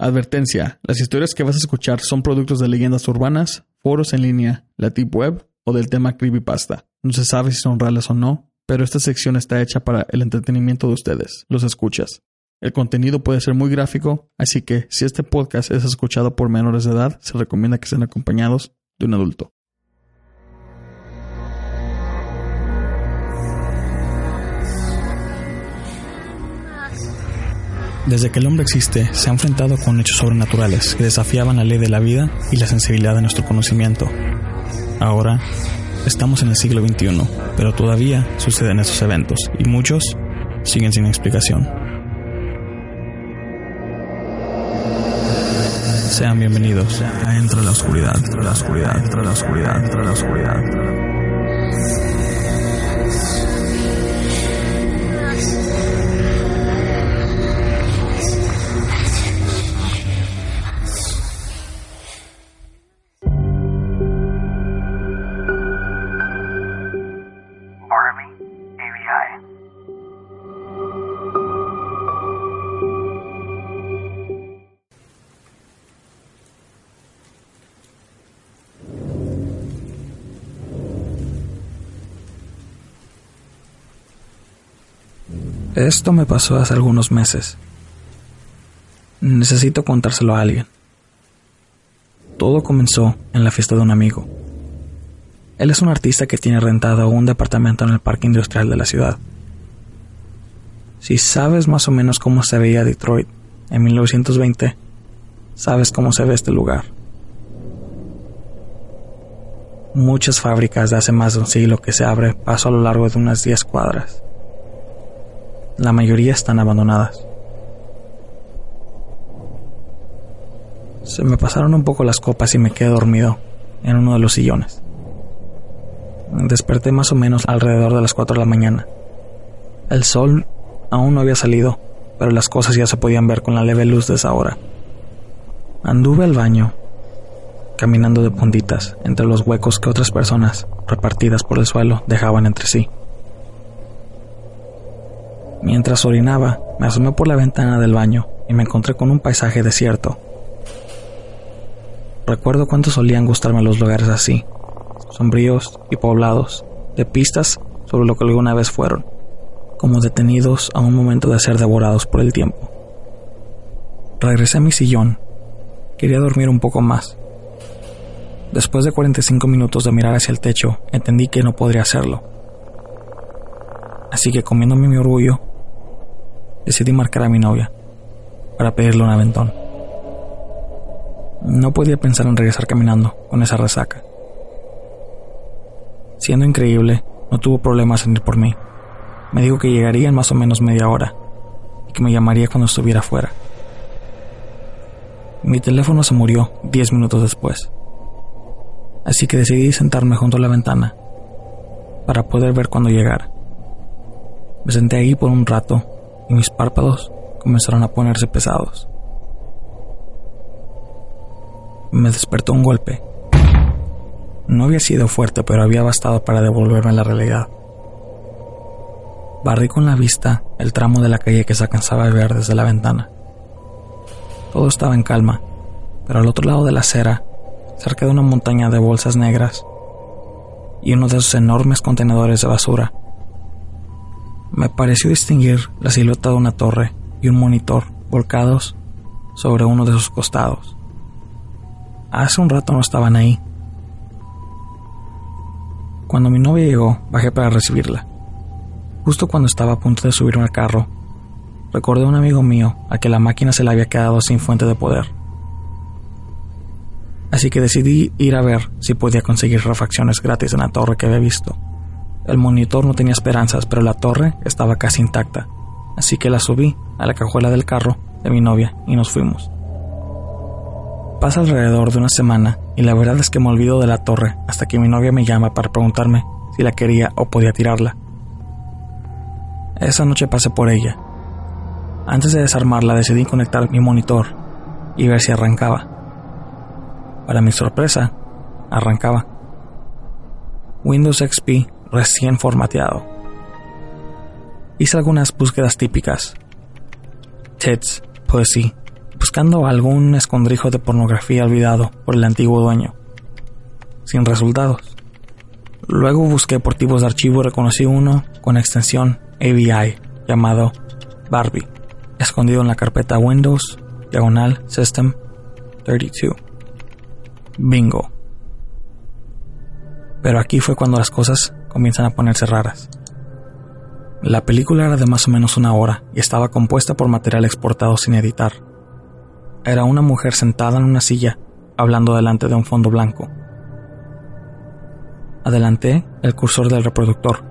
Advertencia: las historias que vas a escuchar son productos de leyendas urbanas, foros en línea, la tip web o del tema creepypasta. No se sabe si son reales o no, pero esta sección está hecha para el entretenimiento de ustedes, los escuchas. El contenido puede ser muy gráfico, así que si este podcast es escuchado por menores de edad, se recomienda que estén acompañados de un adulto. Desde que el hombre existe, se ha enfrentado con hechos sobrenaturales que desafiaban la ley de la vida y la sensibilidad de nuestro conocimiento. Ahora, estamos en el siglo XXI, pero todavía suceden esos eventos y muchos siguen sin explicación. Sean bienvenidos a Entre la Oscuridad, la Oscuridad, la Oscuridad, la Oscuridad. Esto me pasó hace algunos meses. Necesito contárselo a alguien. Todo comenzó en la fiesta de un amigo. Él es un artista que tiene rentado un departamento en el parque industrial de la ciudad. Si sabes más o menos cómo se veía Detroit en 1920, sabes cómo se ve este lugar. Muchas fábricas de hace más de un siglo que se abre paso a lo largo de unas 10 cuadras. La mayoría están abandonadas. Se me pasaron un poco las copas y me quedé dormido en uno de los sillones. Desperté más o menos alrededor de las 4 de la mañana. El sol aún no había salido, pero las cosas ya se podían ver con la leve luz de esa hora. Anduve al baño, caminando de puntitas entre los huecos que otras personas, repartidas por el suelo, dejaban entre sí. Mientras orinaba, me asomé por la ventana del baño y me encontré con un paisaje desierto. Recuerdo cuánto solían gustarme los lugares así, sombríos y poblados, de pistas sobre lo que alguna vez fueron, como detenidos a un momento de ser devorados por el tiempo. Regresé a mi sillón. Quería dormir un poco más. Después de 45 minutos de mirar hacia el techo, entendí que no podría hacerlo. Así que comiéndome mi orgullo, decidí marcar a mi novia para pedirle un aventón. No podía pensar en regresar caminando con esa resaca. Siendo increíble, no tuvo problemas en ir por mí. Me dijo que llegaría en más o menos media hora y que me llamaría cuando estuviera fuera. Mi teléfono se murió diez minutos después, así que decidí sentarme junto a la ventana para poder ver cuando llegara. Me senté ahí por un rato y mis párpados comenzaron a ponerse pesados. Me despertó un golpe. No había sido fuerte, pero había bastado para devolverme a la realidad. Barrí con la vista el tramo de la calle que se alcanzaba a ver desde la ventana. Todo estaba en calma, pero al otro lado de la acera, cerca de una montaña de bolsas negras y uno de esos enormes contenedores de basura, me pareció distinguir la silueta de una torre y un monitor volcados sobre uno de sus costados. Hace un rato no estaban ahí. Cuando mi novia llegó, bajé para recibirla. Justo cuando estaba a punto de subirme al carro, recordé a un amigo mío a que la máquina se le había quedado sin fuente de poder. Así que decidí ir a ver si podía conseguir refacciones gratis en la torre que había visto. El monitor no tenía esperanzas, pero la torre estaba casi intacta, así que la subí a la cajuela del carro de mi novia y nos fuimos. Pasa alrededor de una semana y la verdad es que me olvido de la torre hasta que mi novia me llama para preguntarme si la quería o podía tirarla. Esa noche pasé por ella. Antes de desarmarla decidí conectar mi monitor y ver si arrancaba. Para mi sorpresa, arrancaba. Windows XP recién formateado. Hice algunas búsquedas típicas. Tits, pussy, buscando algún escondrijo de pornografía olvidado por el antiguo dueño. Sin resultados. Luego busqué por tipos de archivo y reconocí uno con extensión AVI llamado Barbie, escondido en la carpeta Windows, diagonal System 32. Bingo. Pero aquí fue cuando las cosas comienzan a ponerse raras. La película era de más o menos una hora y estaba compuesta por material exportado sin editar. Era una mujer sentada en una silla, hablando delante de un fondo blanco. Adelanté el cursor del reproductor.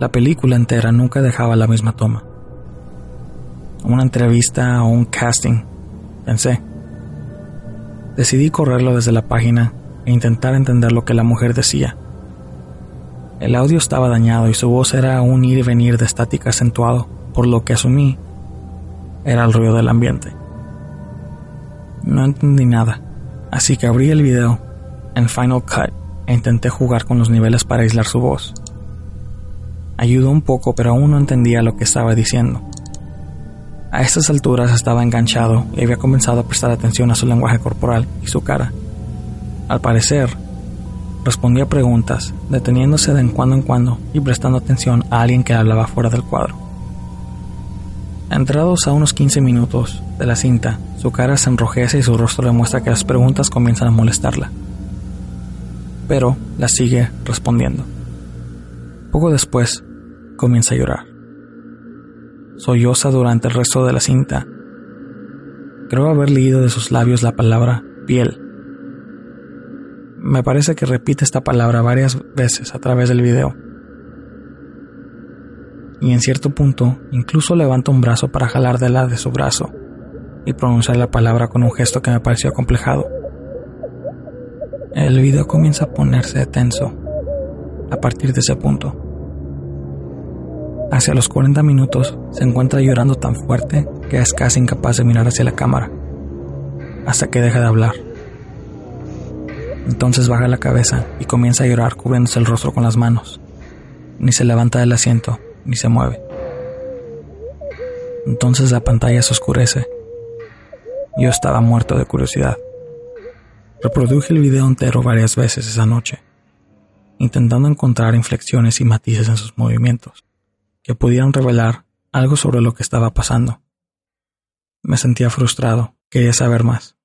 La película entera nunca dejaba la misma toma. Una entrevista o un casting, pensé. Decidí correrlo desde la página e intentar entender lo que la mujer decía. El audio estaba dañado y su voz era un ir y venir de estática acentuado, por lo que asumí era el ruido del ambiente. No entendí nada, así que abrí el video en Final Cut e intenté jugar con los niveles para aislar su voz. Ayudó un poco, pero aún no entendía lo que estaba diciendo. A estas alturas estaba enganchado y había comenzado a prestar atención a su lenguaje corporal y su cara. Al parecer, respondía preguntas, deteniéndose de en cuando en cuando y prestando atención a alguien que hablaba fuera del cuadro. Entrados a unos 15 minutos de la cinta, su cara se enrojece y su rostro demuestra que las preguntas comienzan a molestarla. Pero la sigue respondiendo. Poco después, comienza a llorar. Solloza durante el resto de la cinta. Creo haber leído de sus labios la palabra piel. Me parece que repite esta palabra varias veces a través del video y en cierto punto incluso levanta un brazo para jalar de la de su brazo y pronunciar la palabra con un gesto que me pareció acomplejado. El video comienza a ponerse tenso a partir de ese punto. Hacia los 40 minutos se encuentra llorando tan fuerte que es casi incapaz de mirar hacia la cámara, hasta que deja de hablar. Entonces baja la cabeza y comienza a llorar cubriéndose el rostro con las manos. Ni se levanta del asiento ni se mueve. Entonces la pantalla se oscurece. Yo estaba muerto de curiosidad. Reproduje el video entero varias veces esa noche, intentando encontrar inflexiones y matices en sus movimientos que pudieran revelar algo sobre lo que estaba pasando. Me sentía frustrado, quería saber más.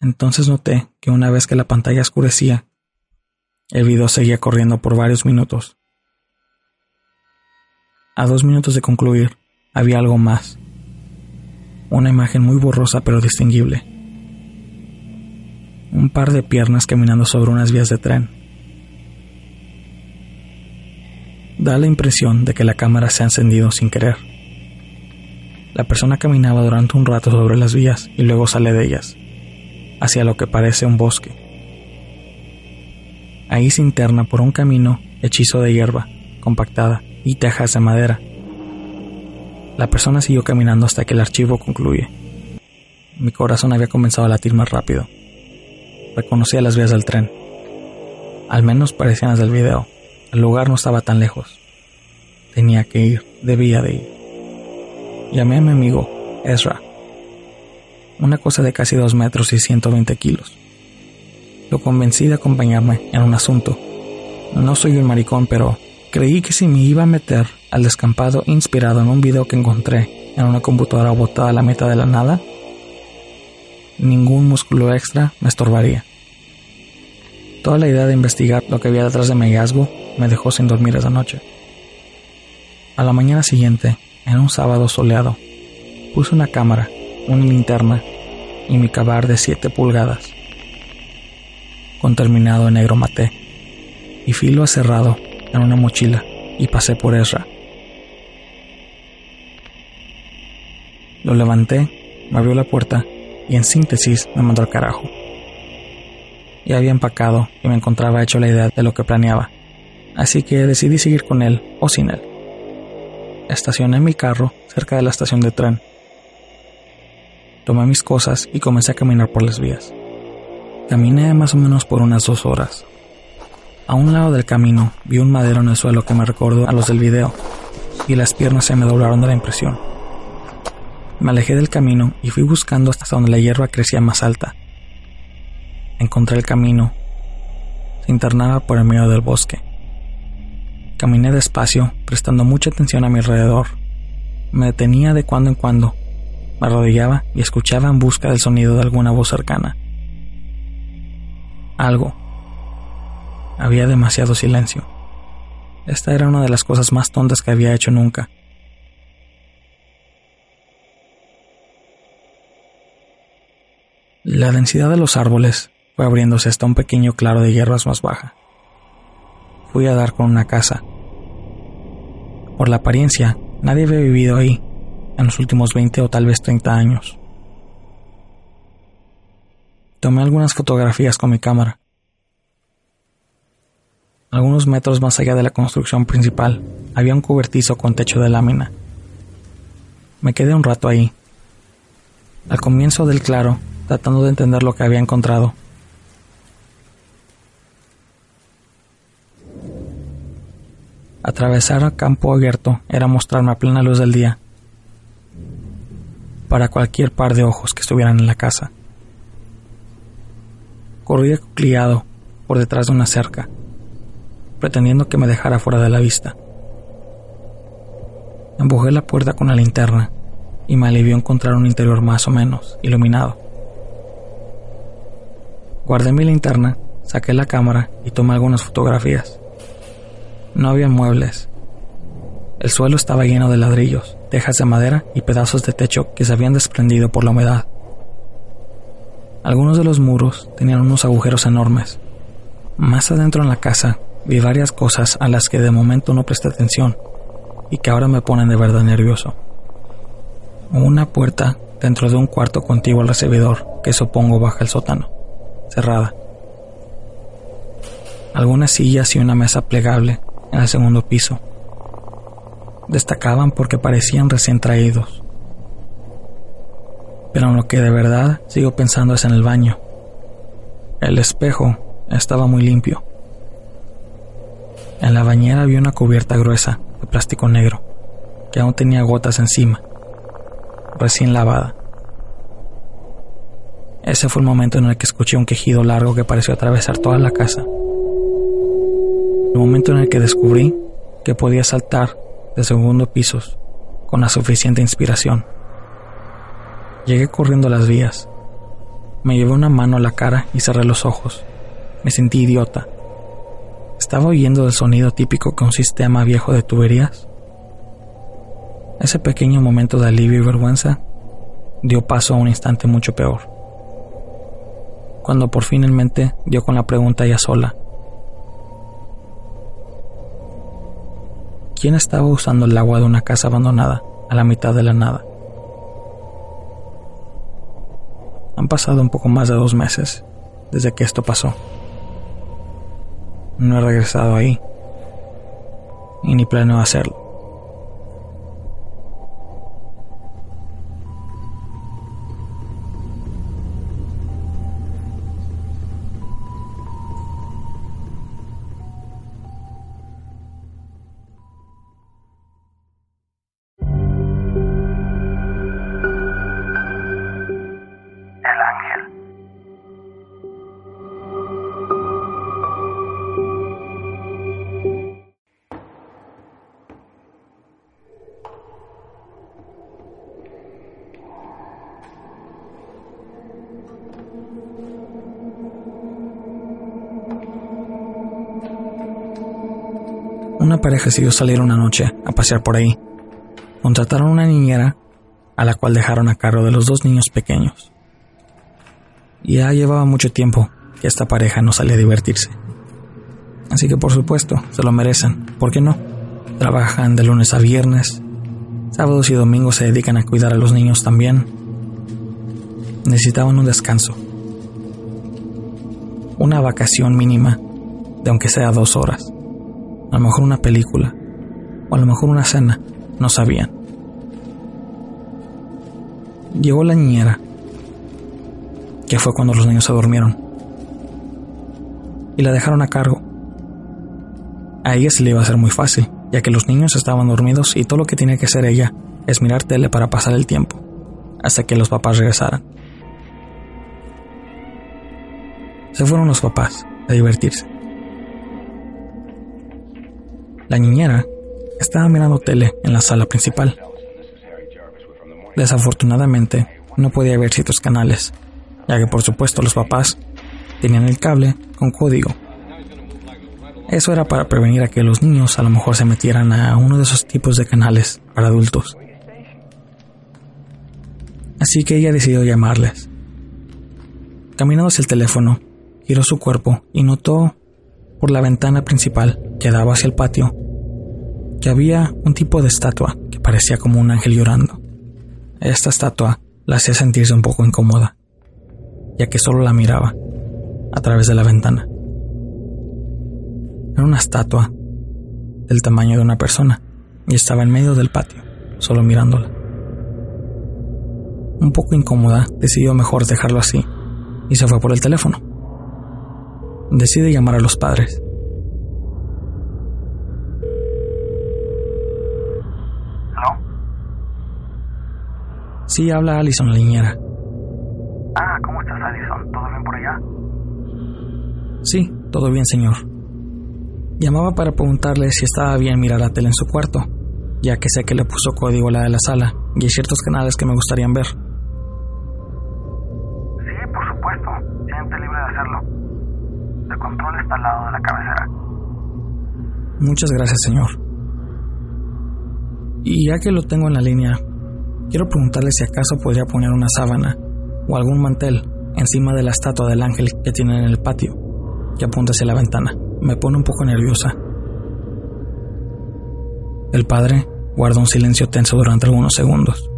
Entonces noté que una vez que la pantalla oscurecía, el video seguía corriendo por varios minutos a dos minutos de concluir, había algo más. Una imagen muy borrosa pero distinguible. Un par de piernas caminando sobre unas vías de tren. Da la impresión de que la cámara se ha encendido sin querer. La persona caminaba durante un rato sobre las vías y luego sale de ellas, hacia lo que parece un bosque. Ahí se interna por un camino hechizo de hierba, compactada, y tejas de madera. La persona siguió caminando hasta que el archivo concluye. Mi corazón había comenzado a latir más rápido. Reconocía las vías del tren. Al menos parecían las del video. El lugar no estaba tan lejos. Tenía que ir, debía de ir. Llamé a mi amigo, Ezra. Una cosa de casi dos metros y 120 kilos. Lo convencí de acompañarme en un asunto. No soy un maricón, pero Creí que si me iba a meter al descampado inspirado en un video que encontré en una computadora botada a la mitad de la nada, ningún músculo extra me estorbaría. Toda la idea de investigar lo que había detrás de mi hallazgo me dejó sin dormir esa noche. A la mañana siguiente, en un sábado soleado, puse una cámara, una linterna y mi cabar de 7 pulgadas, con terminado en negro maté y filo aserrado en una mochila y pasé por Ezra. Lo levanté, me abrió la puerta y en síntesis me mandó al carajo. Ya había empacado y me encontraba hecho la idea de lo que planeaba, así que decidí seguir con él o sin él. Estacioné mi carro cerca de la estación de tren. Tomé mis cosas y comencé a caminar por las vías. Caminé más o menos por unas dos horas. A un lado del camino vi un madero en el suelo que me recordó a los del video, y las piernas se me doblaron de la impresión. Me alejé del camino y fui buscando hasta donde la hierba crecía más alta. Encontré el camino. Se internaba por el medio del bosque. Caminé despacio, prestando mucha atención a mi alrededor. Me detenía de cuando en cuando, me arrodillaba y escuchaba en busca del sonido de alguna voz cercana. Algo. Había demasiado silencio. Esta era una de las cosas más tontas que había hecho nunca. La densidad de los árboles fue abriéndose hasta un pequeño claro de hierbas más baja. Fui a dar con una casa. Por la apariencia, nadie había vivido ahí en los últimos 20 o tal vez 30 años. Tomé algunas fotografías con mi cámara. Algunos metros más allá de la construcción principal había un cobertizo con techo de lámina. Me quedé un rato ahí. Al comienzo del claro tratando de entender lo que había encontrado. Atravesar el campo abierto era mostrarme a plena luz del día para cualquier par de ojos que estuvieran en la casa. Corrí cliado por detrás de una cerca, pretendiendo que me dejara fuera de la vista. Empujé la puerta con la linterna y me alivió encontrar un interior más o menos iluminado. Guardé mi linterna, saqué la cámara y tomé algunas fotografías. No había muebles. El suelo estaba lleno de ladrillos, tejas de madera y pedazos de techo que se habían desprendido por la humedad. Algunos de los muros tenían unos agujeros enormes. Más adentro en la casa vi varias cosas a las que de momento no presté atención y que ahora me ponen de verdad nervioso. Una puerta dentro de un cuarto contiguo al recibidor que supongo baja el sótano cerrada. Algunas sillas y una mesa plegable en el segundo piso. Destacaban porque parecían recién traídos. Pero en lo que de verdad sigo pensando es en el baño. El espejo estaba muy limpio. En la bañera había una cubierta gruesa de plástico negro que aún tenía gotas encima, recién lavada. Ese fue el momento en el que escuché un quejido largo que pareció atravesar toda la casa. El momento en el que descubrí que podía saltar de segundo pisos con la suficiente inspiración. Llegué corriendo a las vías. Me llevé una mano a la cara y cerré los ojos. Me sentí idiota. ¿Estaba oyendo el sonido típico que un sistema viejo de tuberías? Ese pequeño momento de alivio y vergüenza dio paso a un instante mucho peor cuando por fin en mente dio con la pregunta ya sola. ¿Quién estaba usando el agua de una casa abandonada a la mitad de la nada? Han pasado un poco más de dos meses desde que esto pasó. No he regresado ahí y ni planeo hacerlo. Una pareja decidió salir una noche a pasear por ahí. Contrataron una niñera a la cual dejaron a cargo de los dos niños pequeños. Ya llevaba mucho tiempo que esta pareja no salía a divertirse. Así que por supuesto, se lo merecen. ¿Por qué no? Trabajan de lunes a viernes. Sábados y domingos se dedican a cuidar a los niños también. necesitaban un descanso. Una vacación mínima de aunque sea dos horas. A lo mejor una película. O a lo mejor una cena. No sabían. Llegó la niñera, que fue cuando los niños se durmieron, y la dejaron a cargo. A ella se le iba a hacer muy fácil, ya que los niños estaban dormidos y todo lo que tenía que hacer ella es mirar tele para pasar el tiempo, hasta que los papás regresaran. Se fueron los papás a divertirse. La niñera estaba mirando tele en la sala principal. Desafortunadamente, no podía ver ciertos canales, ya que por supuesto los papás tenían el cable con código. Eso era para prevenir a que los niños a lo mejor se metieran a uno de esos tipos de canales para adultos. Así que ella decidió llamarles. Caminando hacia el teléfono, giró su cuerpo y notó por la ventana principal que daba hacia el patio que había un tipo de estatua que parecía como un ángel llorando. Esta estatua la hacía sentirse un poco incómoda, ya que solo la miraba a través de la ventana. Era una estatua del tamaño de una persona y estaba en medio del patio, solo mirándola. Un poco incómoda, decidió mejor dejarlo así y se fue por el teléfono. Decide llamar a los padres. ¿Aló? Sí, habla Alison, la niñera. Ah, ¿cómo estás, Alison? ¿Todo bien por allá? Sí, todo bien, señor. Llamaba para preguntarle si estaba bien mirar la tele en su cuarto, ya que sé que le puso código a la de la sala y hay ciertos canales que me gustarían ver. Sí, por supuesto. Siente libre de hacerlo. El control está al lado de la cabecera. Muchas gracias, señor. Y ya que lo tengo en la línea, quiero preguntarle si acaso podría poner una sábana o algún mantel encima de la estatua del ángel que tienen en el patio, que apunta hacia la ventana. Me pone un poco nerviosa. El padre guarda un silencio tenso durante algunos segundos.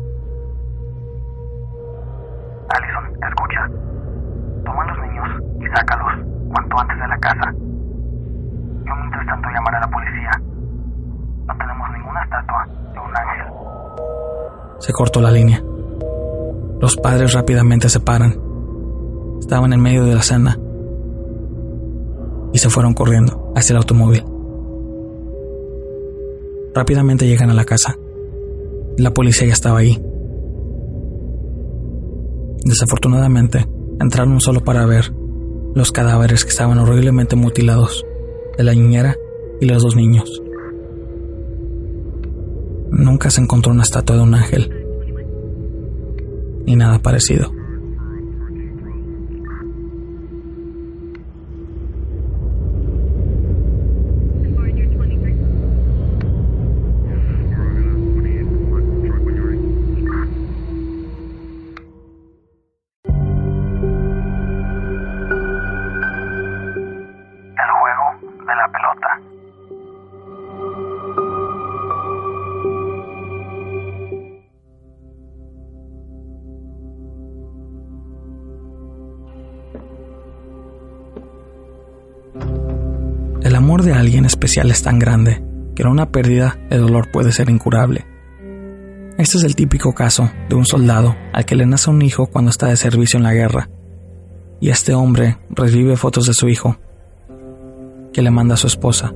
Alison, escucha. Toma los niños y sácalos cuanto antes de la casa. Yo mientras tanto llamaré a la policía. No tenemos ninguna estatua de un ángel. Se cortó la línea. Los padres rápidamente se paran. Estaban en medio de la cena y se fueron corriendo hacia el automóvil. Rápidamente llegan a la casa. La policía ya estaba ahí. Desafortunadamente, entraron solo para ver los cadáveres que estaban horriblemente mutilados de la niñera y los dos niños. Nunca se encontró una estatua de un ángel, ni nada parecido. Alguien especial es tan grande que en una pérdida el dolor puede ser incurable. Este es el típico caso de un soldado al que le nace un hijo cuando está de servicio en la guerra, y este hombre revive fotos de su hijo que le manda a su esposa.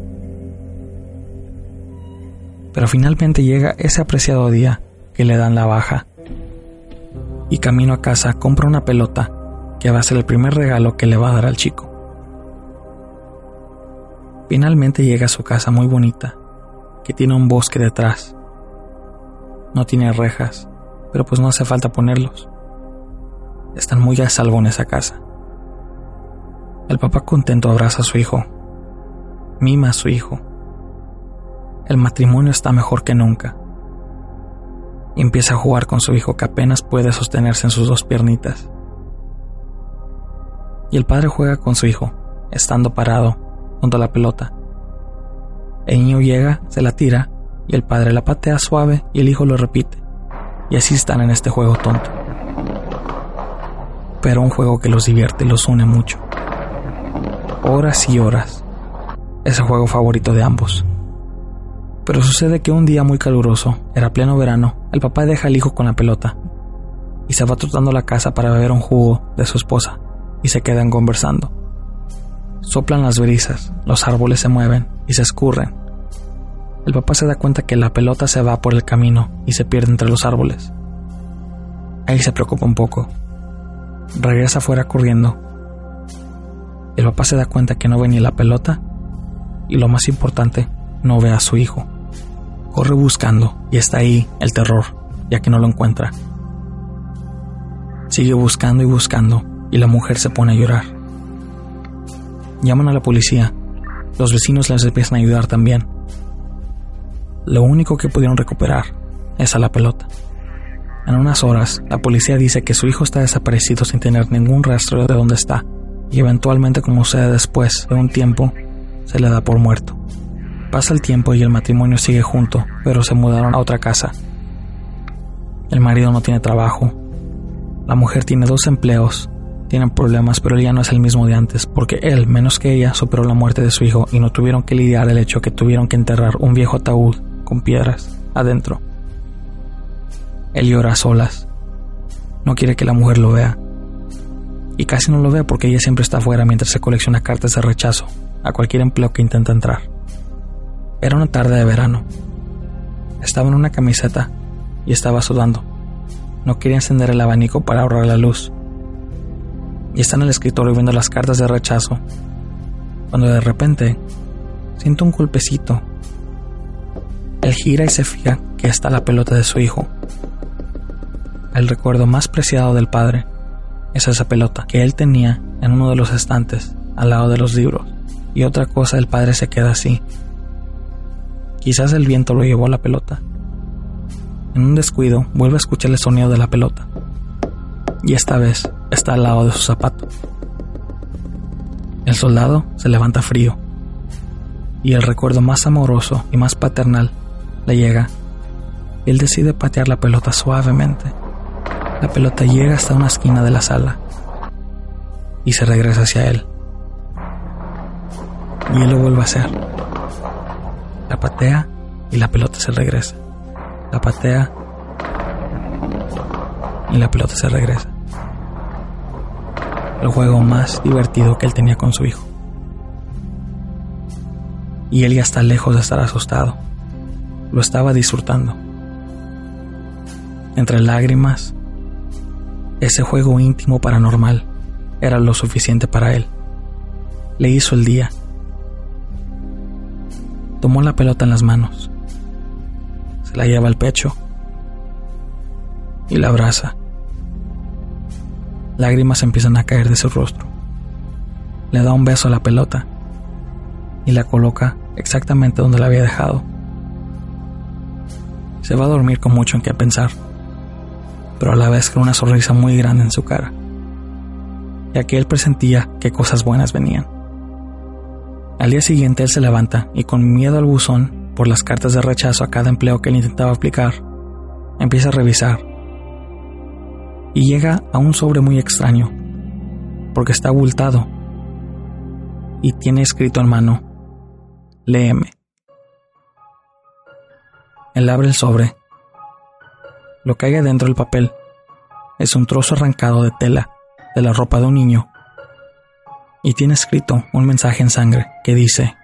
Pero finalmente llega ese apreciado día que le dan la baja, y camino a casa compra una pelota que va a ser el primer regalo que le va a dar al chico. Finalmente llega a su casa muy bonita, que tiene un bosque detrás. No tiene rejas, pero pues no hace falta ponerlos. Están muy a salvo en esa casa. El papá contento abraza a su hijo, mima a su hijo. El matrimonio está mejor que nunca. Y empieza a jugar con su hijo que apenas puede sostenerse en sus dos piernitas. Y el padre juega con su hijo, estando parado junto a la pelota. El niño llega, se la tira, y el padre la patea suave y el hijo lo repite. Y así están en este juego tonto. pero un juego que los divierte y los une mucho. Horas y horas. Es el juego favorito de ambos. Pero sucede que un día muy caluroso, era pleno verano, el papá deja al hijo con la pelota y se va trotando a la casa para beber un jugo de su esposa y se quedan conversando. Soplan las brisas, los árboles se mueven y se escurren. El papá se da cuenta que la pelota se va por el camino y se pierde entre los árboles. Ahí se preocupa un poco. Regresa afuera corriendo. El papá se da cuenta que no ve ni la pelota y lo más importante, no ve a su hijo. Corre buscando y está ahí el terror, ya que no lo encuentra. Sigue buscando y buscando y la mujer se pone a llorar. Llaman a la policía. Los vecinos les empiezan a ayudar también. Lo único que pudieron recuperar es a la pelota. En unas horas, la policía dice que su hijo está desaparecido sin tener ningún rastro de dónde está, y eventualmente, como sucede después de un tiempo, se le da por muerto. Pasa el tiempo y el matrimonio sigue junto, pero se mudaron a otra casa. El marido no tiene trabajo. La mujer tiene dos empleos. Tienen problemas, pero él ya no es el mismo de antes, porque él, menos que ella, superó la muerte de su hijo y no tuvieron que lidiar el hecho que tuvieron que enterrar un viejo ataúd con piedras adentro. Él llora a solas. No quiere que la mujer lo vea. Y casi no lo ve porque ella siempre está afuera mientras se colecciona cartas de rechazo a cualquier empleo que intenta entrar. Era una tarde de verano. Estaba en una camiseta y estaba sudando. No quería encender el abanico para ahorrar la luz. Y está en el escritorio viendo las cartas de rechazo, cuando de repente siento un golpecito. Él gira y se fija que está la pelota de su hijo. El recuerdo más preciado del padre es esa pelota que él tenía en uno de los estantes al lado de los libros. Y otra cosa, el padre se queda así. Quizás el viento lo llevó a la pelota. En un descuido, vuelve a escuchar el sonido de la pelota. Y esta vez está al lado de su zapato. El soldado se levanta frío. Y el recuerdo más amoroso y más paternal le llega. Él decide patear la pelota suavemente la pelota llega hasta una esquina de la sala y se regresa hacia él. Y él lo vuelve a hacer. La patea y la pelota se regresa. La patea y la pelota se regresa. El juego más divertido que él tenía con su hijo. Y él ya está lejos de estar asustado. Lo estaba disfrutando. Entre lágrimas ese juego íntimo paranormal era lo suficiente para él. Le hizo el día. Tomó la pelota en las manos, se la lleva al pecho y la abraza. Lágrimas empiezan a caer de su rostro. Le da un beso a la pelota y la coloca exactamente donde la había dejado. Se va a dormir con mucho en qué pensar pero a la vez con una sonrisa muy grande en su cara, ya que él presentía que cosas buenas venían. Al día siguiente él se levanta y con miedo al buzón por las cartas de rechazo a cada empleo que él intentaba aplicar, empieza a revisar y llega a un sobre muy extraño, porque está abultado y tiene escrito en mano, léeme. Él abre el sobre lo que hay dentro del papel es un trozo arrancado de tela de la ropa de un niño y tiene escrito un mensaje en sangre que dice,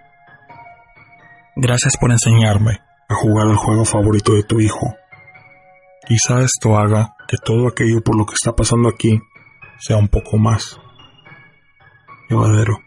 Gracias por enseñarme a jugar al juego favorito de tu hijo. Quizá esto haga que todo aquello por lo que está pasando aquí sea un poco más llevadero.